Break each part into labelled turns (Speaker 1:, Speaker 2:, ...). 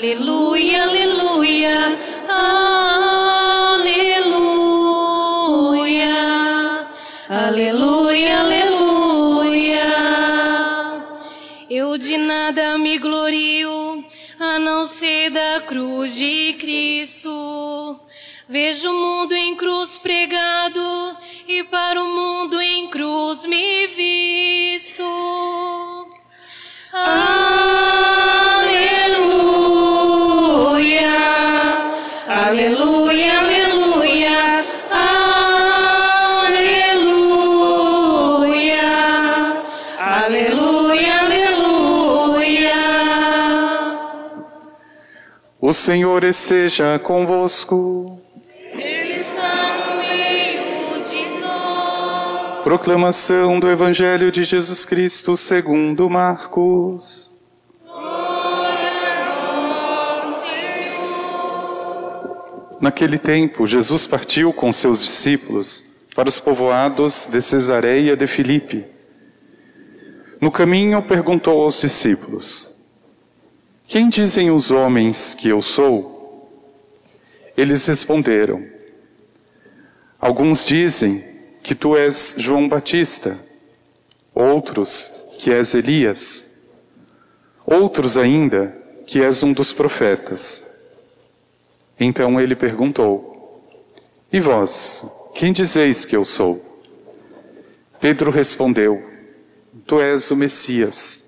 Speaker 1: Hallelujah. O
Speaker 2: Senhor esteja convosco.
Speaker 1: Ele está no meio de nós.
Speaker 2: Proclamação do Evangelho de Jesus Cristo segundo Marcos. Naquele tempo, Jesus partiu com seus discípulos para os povoados de Cesareia de Filipe. No caminho, perguntou aos discípulos: Quem dizem os homens que eu sou? Eles responderam: Alguns dizem que tu és João Batista, outros que és Elias, outros ainda que és um dos profetas. Então ele perguntou: E vós, quem dizeis que eu sou? Pedro respondeu: Tu és o Messias.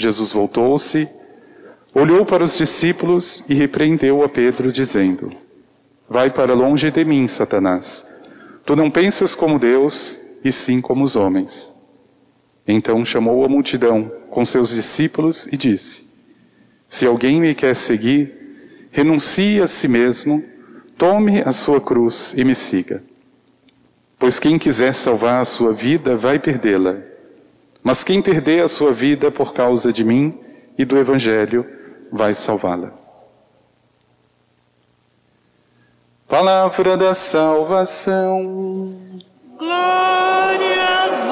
Speaker 2: Jesus voltou-se, olhou para os discípulos e repreendeu a Pedro, dizendo: Vai para longe de mim, Satanás. Tu não pensas como Deus, e sim como os homens. Então chamou a multidão com seus discípulos e disse: Se alguém me quer seguir, renuncie a si mesmo, tome a sua cruz e me siga. Pois quem quiser salvar a sua vida vai perdê-la. Mas quem perder a sua vida por causa de mim e do Evangelho vai salvá-la. Palavra da salvação.
Speaker 3: Glória a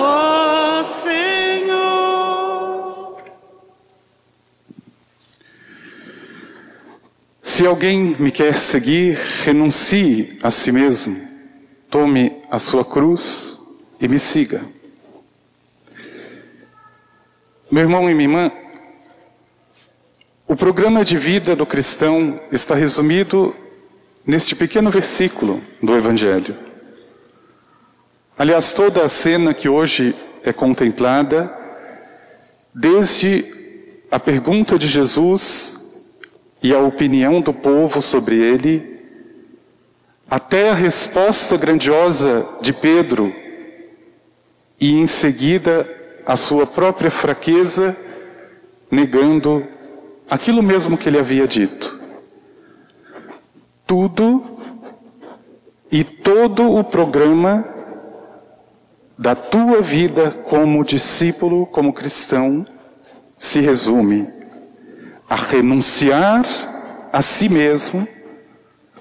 Speaker 3: vós, Senhor.
Speaker 2: Se alguém me quer seguir, renuncie a si mesmo, tome a sua cruz e me siga. Meu irmão e minha irmã, o programa de vida do cristão está resumido neste pequeno versículo do Evangelho. Aliás, toda a cena que hoje é contemplada, desde a pergunta de Jesus e a opinião do povo sobre ele, até a resposta grandiosa de Pedro, e em seguida a sua própria fraqueza, negando aquilo mesmo que ele havia dito. Tudo e todo o programa da tua vida como discípulo, como cristão, se resume a renunciar a si mesmo,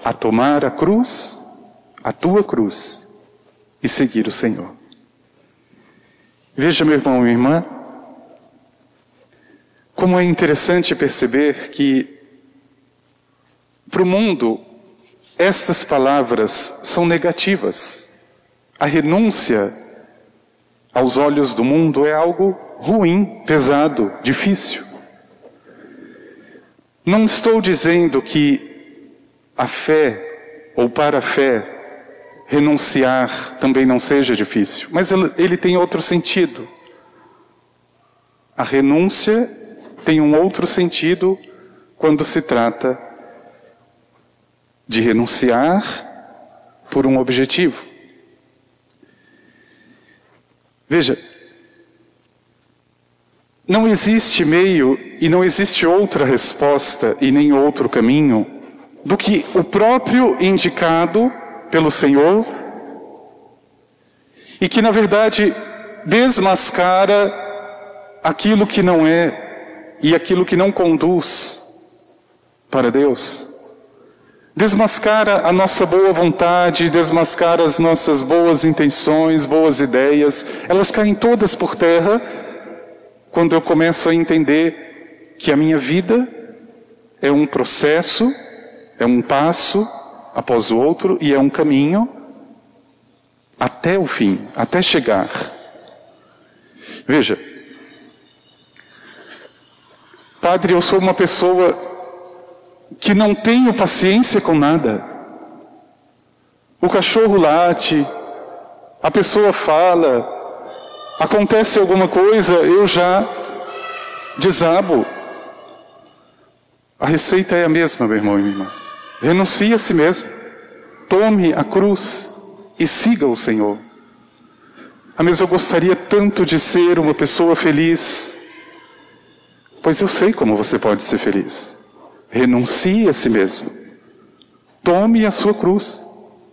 Speaker 2: a tomar a cruz, a tua cruz, e seguir o Senhor. Veja, meu irmão minha irmã, como é interessante perceber que, para o mundo, estas palavras são negativas. A renúncia, aos olhos do mundo, é algo ruim, pesado, difícil. Não estou dizendo que a fé, ou para a fé, renunciar também não seja difícil, mas ele, tem outro sentido. A renúncia tem um outro sentido quando se trata de renunciar por um objetivo. Veja, não existe meio e não existe outra resposta e nem outro caminho do que o próprio indicado pelo Senhor e que, na verdade, desmascara aquilo que não é e aquilo que não conduz para Deus. Desmascara a nossa boa vontade, desmascara as nossas boas intenções, boas ideias, elas caem todas por terra quando eu começo a entender que a minha vida é um processo, é um passo após o outro e é um caminho até o fim, até chegar. Veja, Padre, eu sou uma pessoa que não tenho paciência com nada. O cachorro late, a pessoa fala, acontece alguma coisa, eu já desabo. A receita é a mesma, meu irmão e minha irmã. Renuncie a si mesmo. Tome a cruz e siga o Senhor. Ah, mas eu gostaria tanto de ser uma pessoa feliz. Pois eu sei como você pode ser feliz. Renuncie a si mesmo. Tome a sua cruz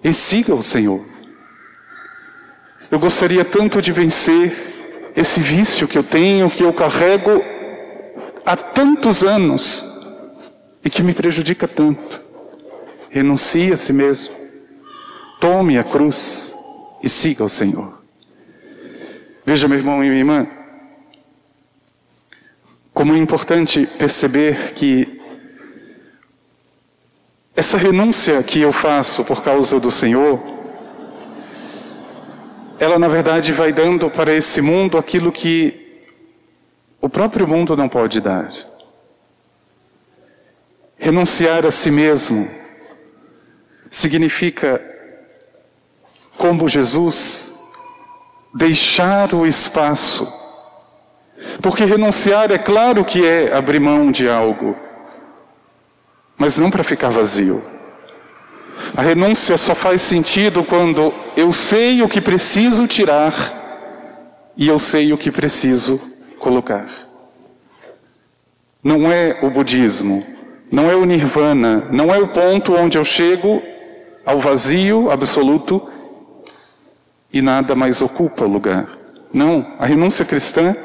Speaker 2: e siga o Senhor. Eu gostaria tanto de vencer esse vício que eu tenho, que eu carrego há tantos anos e que me prejudica tanto. Renuncie a si mesmo. Tome a cruz e siga o Senhor. Veja, meu irmão e minha irmã, como é importante perceber que essa renúncia que eu faço por causa do Senhor, ela na verdade vai dando para esse mundo aquilo que o próprio mundo não pode dar. Renunciar a si mesmo significa, como Jesus, deixar o espaço. Porque renunciar é claro que é abrir mão de algo mas não para ficar vazio. A renúncia só faz sentido quando eu sei o que preciso tirar e eu sei o que preciso colocar. Não é o budismo, não é o nirvana, não é o ponto onde eu chego ao vazio absoluto e nada mais ocupa o lugar. Não, a renúncia cristã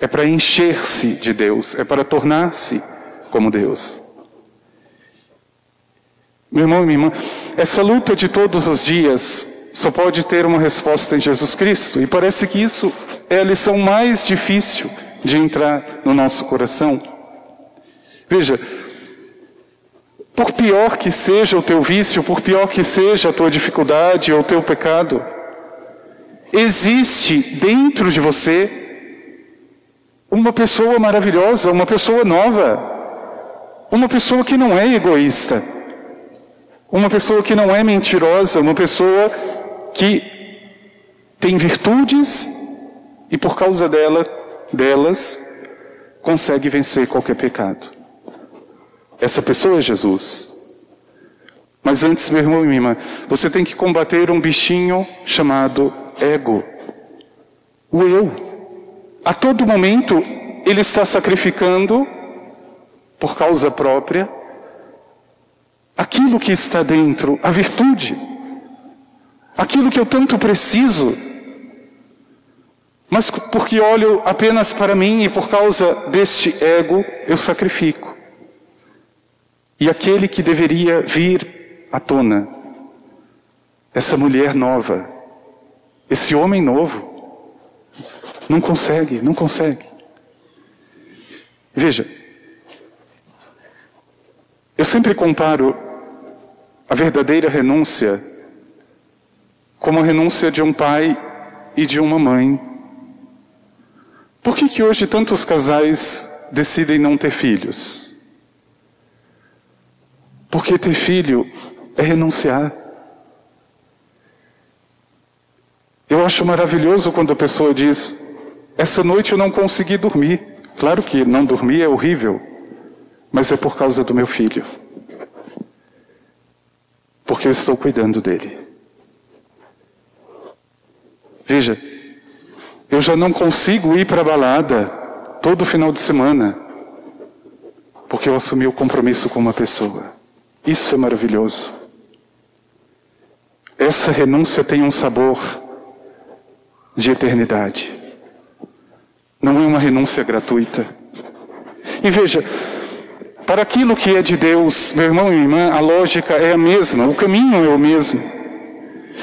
Speaker 2: é para encher-se de Deus, é para tornar-se como Deus. Meu irmão e minha irmã, essa luta de todos os dias só pode ter uma resposta em Jesus Cristo, e parece que isso é a lição mais difícil de entrar no nosso coração. Veja, por pior que seja o teu vício, por pior que seja a tua dificuldade ou o teu pecado, existe dentro de você uma pessoa maravilhosa, uma pessoa nova, uma pessoa que não é egoísta uma pessoa que não é mentirosa, uma pessoa que tem virtudes e por causa dela, delas consegue vencer qualquer pecado. Essa pessoa é Jesus. Mas antes, meu irmão e minha irmã, você tem que combater um bichinho chamado ego. O eu. A todo momento, ele está sacrificando, por causa própria, aquilo que está dentro, a virtude, aquilo que eu tanto preciso, mas porque olho apenas para mim e por causa deste ego eu sacrifico. E aquele que deveria vir à tona, essa mulher nova, esse homem novo, não consegue, não consegue. Veja, eu sempre comparo a verdadeira renúncia como a renúncia de um pai e de uma mãe. Por que, que hoje tantos casais decidem não ter filhos? Porque ter filho é renunciar. Eu acho maravilhoso quando a pessoa diz: Essa noite eu não consegui dormir. Claro que não dormir é horrível mas é por causa do meu filho. Porque eu estou cuidando dele. Veja, eu já não consigo ir para a balada todo final de semana, porque eu assumi o compromisso com uma pessoa. Isso é maravilhoso. Essa renúncia tem um sabor de eternidade. Não é uma renúncia gratuita. E veja, para aquilo que é de Deus, meu irmão e irmã, a lógica é a mesma, o caminho é o mesmo.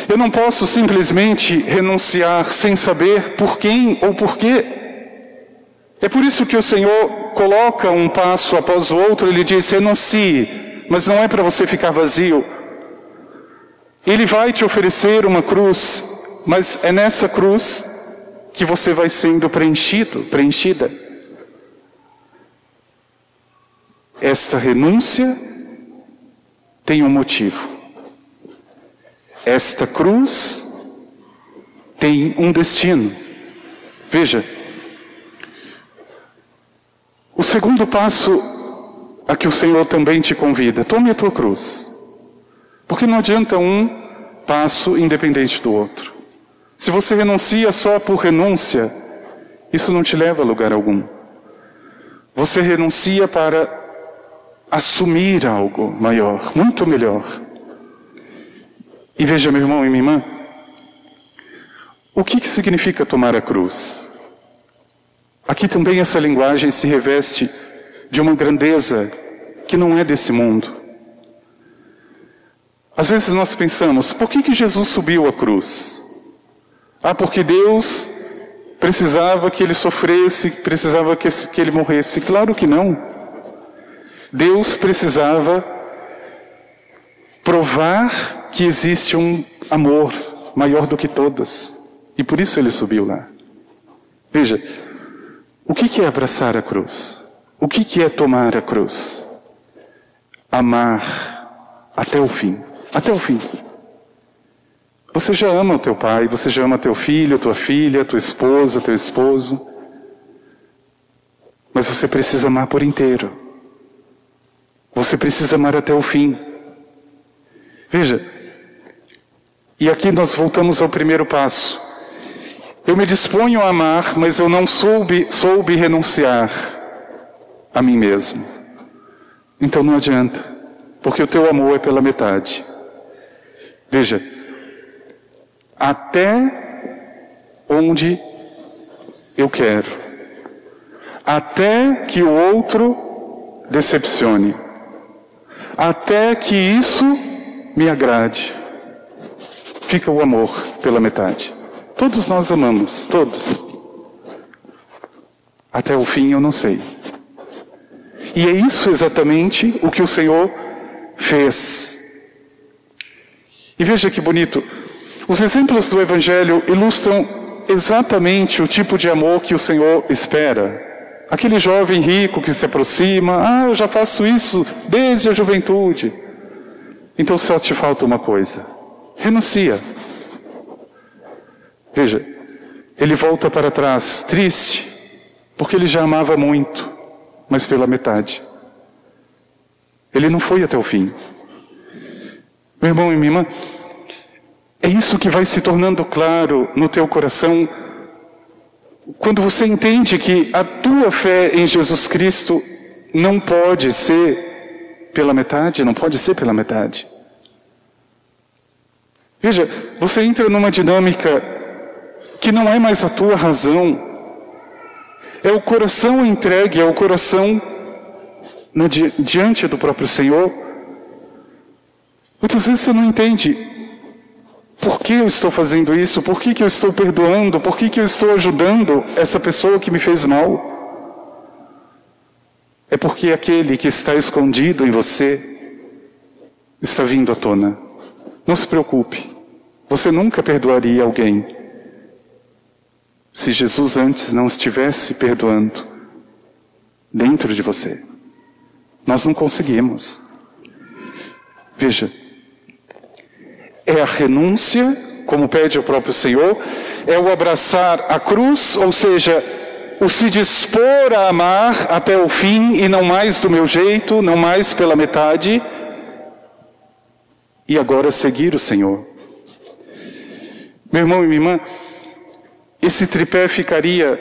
Speaker 2: Eu não posso simplesmente renunciar sem saber por quem ou por quê. É por isso que o Senhor coloca um passo após o outro, ele diz: renuncie, mas não é para você ficar vazio. Ele vai te oferecer uma cruz, mas é nessa cruz que você vai sendo preenchido, preenchida. Esta renúncia tem um motivo. Esta cruz tem um destino. Veja, o segundo passo a que o Senhor também te convida, tome a tua cruz. Porque não adianta um passo independente do outro. Se você renuncia só por renúncia, isso não te leva a lugar algum. Você renuncia para assumir algo maior, muito melhor. E veja, meu irmão e minha irmã, o que, que significa tomar a cruz? Aqui também essa linguagem se reveste de uma grandeza que não é desse mundo. Às vezes nós pensamos, por que, que Jesus subiu a cruz? Ah, porque Deus precisava que ele sofresse, precisava que, que ele morresse. Claro que não. Deus precisava provar que existe um amor maior do que todos. E por isso ele subiu lá. Veja, o que é abraçar a cruz? O que é tomar a cruz? Amar até o fim. Até o fim. Você já ama o teu pai, você já ama teu filho, tua filha, tua esposa, teu esposo. Mas você precisa amar por inteiro. Você precisa amar até o fim. Veja, e aqui nós voltamos ao primeiro passo. Eu me disponho a amar, mas eu não soube, soube renunciar a mim mesmo. Então não adianta, porque o teu amor é pela metade. Veja, até onde eu quero, até que o outro decepcione até que isso me agrade. Fica o amor pela metade. Todos nós amamos, todos. Até o fim eu não sei. E é isso exatamente o que o Senhor fez. E veja que bonito. Os exemplos do Evangelho ilustram exatamente o tipo de amor que o Senhor espera. Aquele jovem rico que se aproxima, ah, eu já faço isso desde a juventude. Então só te falta uma coisa: renuncia. Veja, ele volta para trás, triste, porque ele já amava muito, mas pela metade. Ele não foi até o fim. Meu irmão e minha irmã, é isso que vai se tornando claro no teu coração quando você entende que a tua fé em Jesus Cristo não pode ser pela metade, não pode ser pela metade. Veja, você entra numa dinâmica que não é mais a tua razão, é o coração entregue, é o coração na, diante do próprio Senhor. Muitas vezes você não entende por que eu estou fazendo isso? Por que, que eu estou perdoando? Por que, que eu estou ajudando essa pessoa que me fez mal? É porque aquele que está escondido em você está vindo à tona. Não se preocupe. Você nunca perdoaria alguém se Jesus antes não estivesse perdoando dentro de você. Nós não conseguimos. Veja, é a renúncia, como pede o próprio Senhor, é o abraçar a cruz, ou seja, o se dispor a amar até o fim e não mais do meu jeito, não mais pela metade, e agora seguir o Senhor. Meu irmão e minha irmã, esse tripé ficaria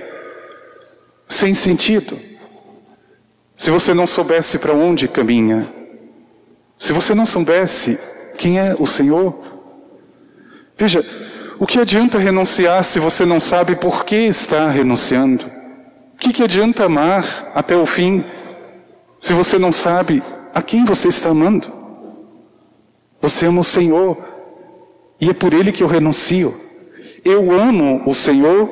Speaker 2: sem sentido. Se você não soubesse para onde caminha, se você não soubesse quem é o Senhor, veja, o que adianta renunciar se você não sabe por que está renunciando? O que, que adianta amar até o fim se você não sabe a quem você está amando? Você ama o Senhor e é por Ele que eu renuncio. Eu amo o Senhor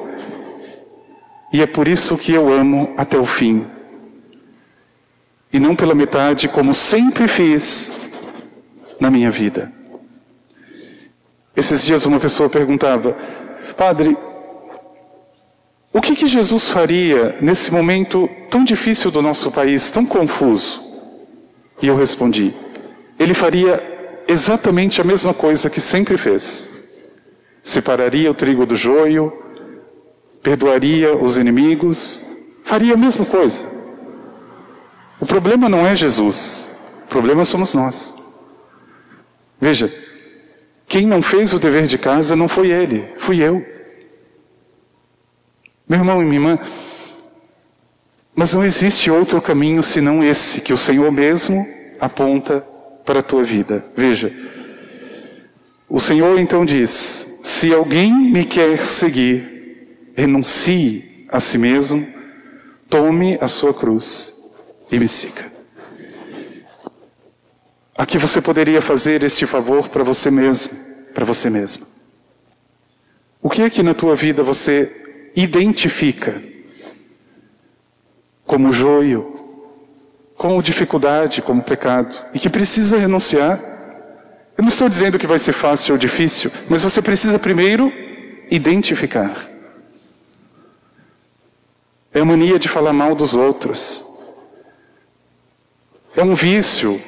Speaker 2: e é por isso que eu amo até o fim. E não pela metade, como sempre fiz na minha vida. Esses dias uma pessoa perguntava, Padre, o que, que Jesus faria nesse momento tão difícil do nosso país, tão confuso? E eu respondi, ele faria exatamente a mesma coisa que sempre fez. Separaria o trigo do joio, perdoaria os inimigos, faria a mesma coisa. O problema não é Jesus, o problema somos nós. Veja, quem não fez o dever de casa não foi ele, fui eu. Meu irmão e minha irmã, mas não existe outro caminho senão esse que o Senhor mesmo aponta para a tua vida. Veja, o Senhor então diz: se alguém me quer seguir, renuncie a si mesmo, tome a sua cruz e me siga. Aqui você poderia fazer este favor para você mesmo, para você mesmo. O que é que na tua vida você identifica como joio, como dificuldade, como pecado, e que precisa renunciar. Eu não estou dizendo que vai ser fácil ou difícil, mas você precisa primeiro identificar. É a mania de falar mal dos outros. É um vício.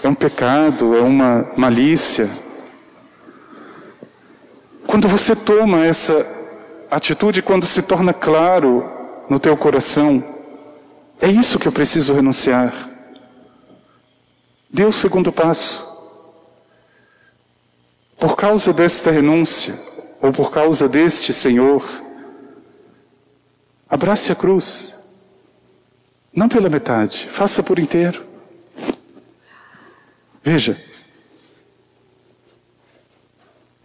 Speaker 2: É um pecado, é uma malícia. Quando você toma essa atitude, quando se torna claro no teu coração, é isso que eu preciso renunciar. Dê o segundo passo. Por causa desta renúncia, ou por causa deste Senhor, abrace a cruz. Não pela metade, faça por inteiro. Veja,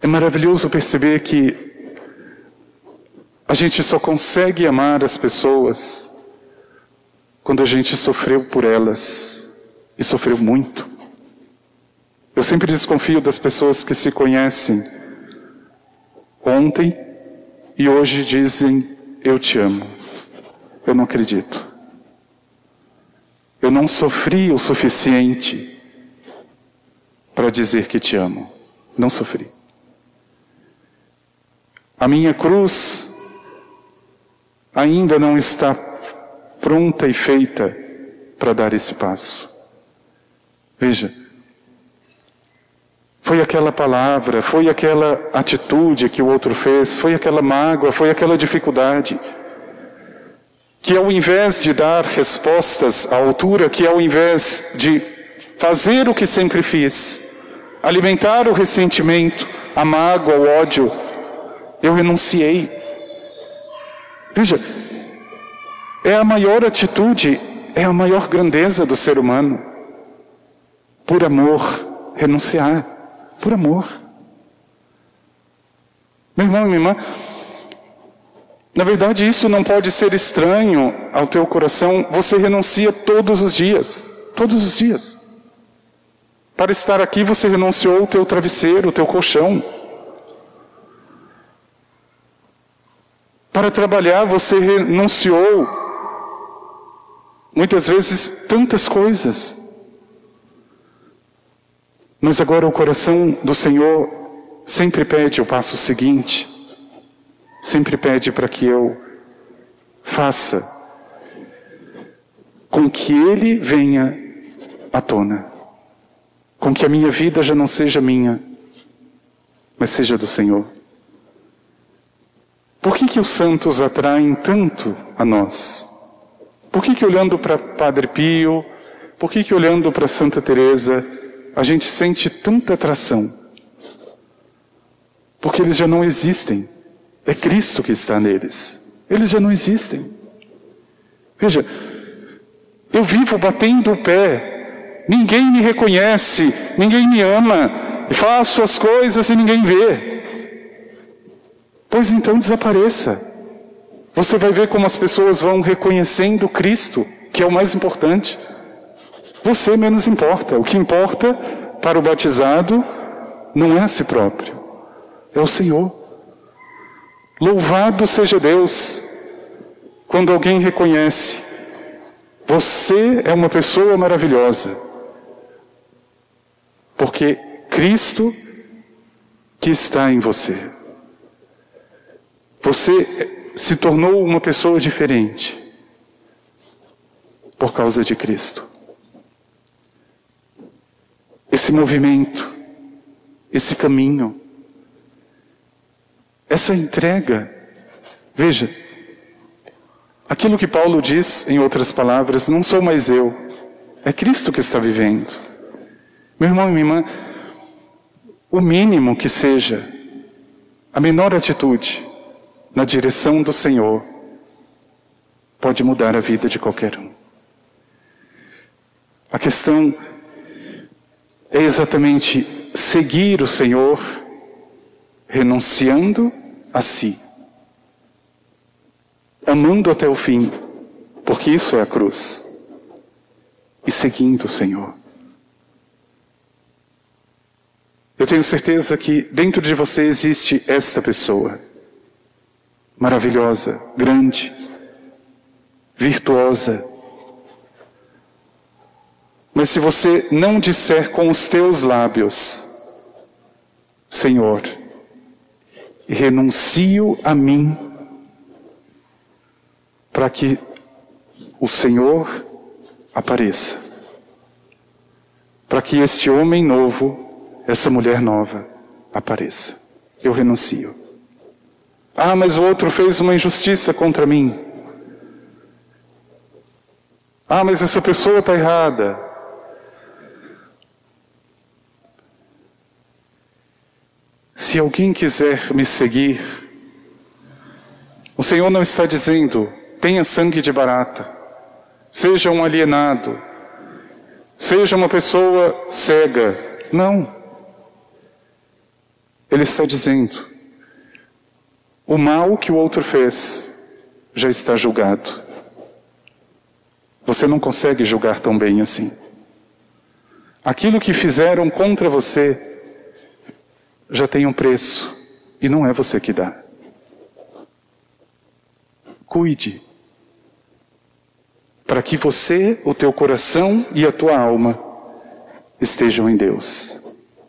Speaker 2: é maravilhoso perceber que a gente só consegue amar as pessoas quando a gente sofreu por elas e sofreu muito. Eu sempre desconfio das pessoas que se conhecem ontem e hoje dizem: Eu te amo. Eu não acredito. Eu não sofri o suficiente para dizer que te amo. Não sofri. A minha cruz ainda não está pronta e feita para dar esse passo. Veja, foi aquela palavra, foi aquela atitude que o outro fez, foi aquela mágoa, foi aquela dificuldade, que ao invés de dar respostas à altura, que ao invés de fazer o que sempre fiz, alimentar o ressentimento, a mágoa, o ódio, eu renunciei. Veja, é a maior atitude, é a maior grandeza do ser humano. Por amor, renunciar. Por amor. Meu irmão e minha irmã, na verdade isso não pode ser estranho ao teu coração. Você renuncia todos os dias. Todos os dias. Para estar aqui você renunciou o teu travesseiro, o teu colchão. Para trabalhar você renunciou Muitas vezes, tantas coisas. Mas agora o coração do Senhor sempre pede o passo seguinte, sempre pede para que eu faça com que Ele venha à tona, com que a minha vida já não seja minha, mas seja do Senhor. Por que, que os santos atraem tanto a nós? Por que, que olhando para Padre Pio, por que, que olhando para Santa Teresa, a gente sente tanta atração? Porque eles já não existem. É Cristo que está neles. eles já não existem. Veja, eu vivo batendo o pé, ninguém me reconhece, ninguém me ama, faço as coisas e ninguém vê. Pois então desapareça. Você vai ver como as pessoas vão reconhecendo Cristo, que é o mais importante. Você menos importa. O que importa para o batizado não é a si próprio, é o Senhor. Louvado seja Deus quando alguém reconhece: você é uma pessoa maravilhosa, porque Cristo que está em você. Você se tornou uma pessoa diferente por causa de Cristo. Esse movimento, esse caminho, essa entrega, veja, aquilo que Paulo diz, em outras palavras, não sou mais eu, é Cristo que está vivendo. Meu irmão e minha irmã, o mínimo que seja, a menor atitude, na direção do Senhor pode mudar a vida de qualquer um. A questão é exatamente seguir o Senhor renunciando a si, amando até o fim, porque isso é a cruz, e seguindo o Senhor. Eu tenho certeza que dentro de você existe esta pessoa maravilhosa, grande, virtuosa. Mas se você não disser com os teus lábios, Senhor, renuncio a mim, para que o Senhor apareça, para que este homem novo, essa mulher nova, apareça. Eu renuncio. Ah, mas o outro fez uma injustiça contra mim. Ah, mas essa pessoa está errada. Se alguém quiser me seguir, o Senhor não está dizendo, tenha sangue de barata, seja um alienado, seja uma pessoa cega. Não. Ele está dizendo, o mal que o outro fez já está julgado. Você não consegue julgar tão bem assim. Aquilo que fizeram contra você já tem um preço e não é você que dá. Cuide para que você, o teu coração e a tua alma estejam em Deus.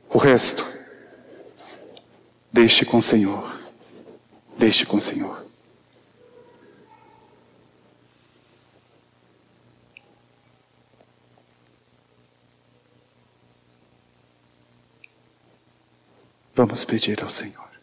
Speaker 2: O resto, deixe com o Senhor. Deixe com o Senhor. Vamos pedir ao Senhor.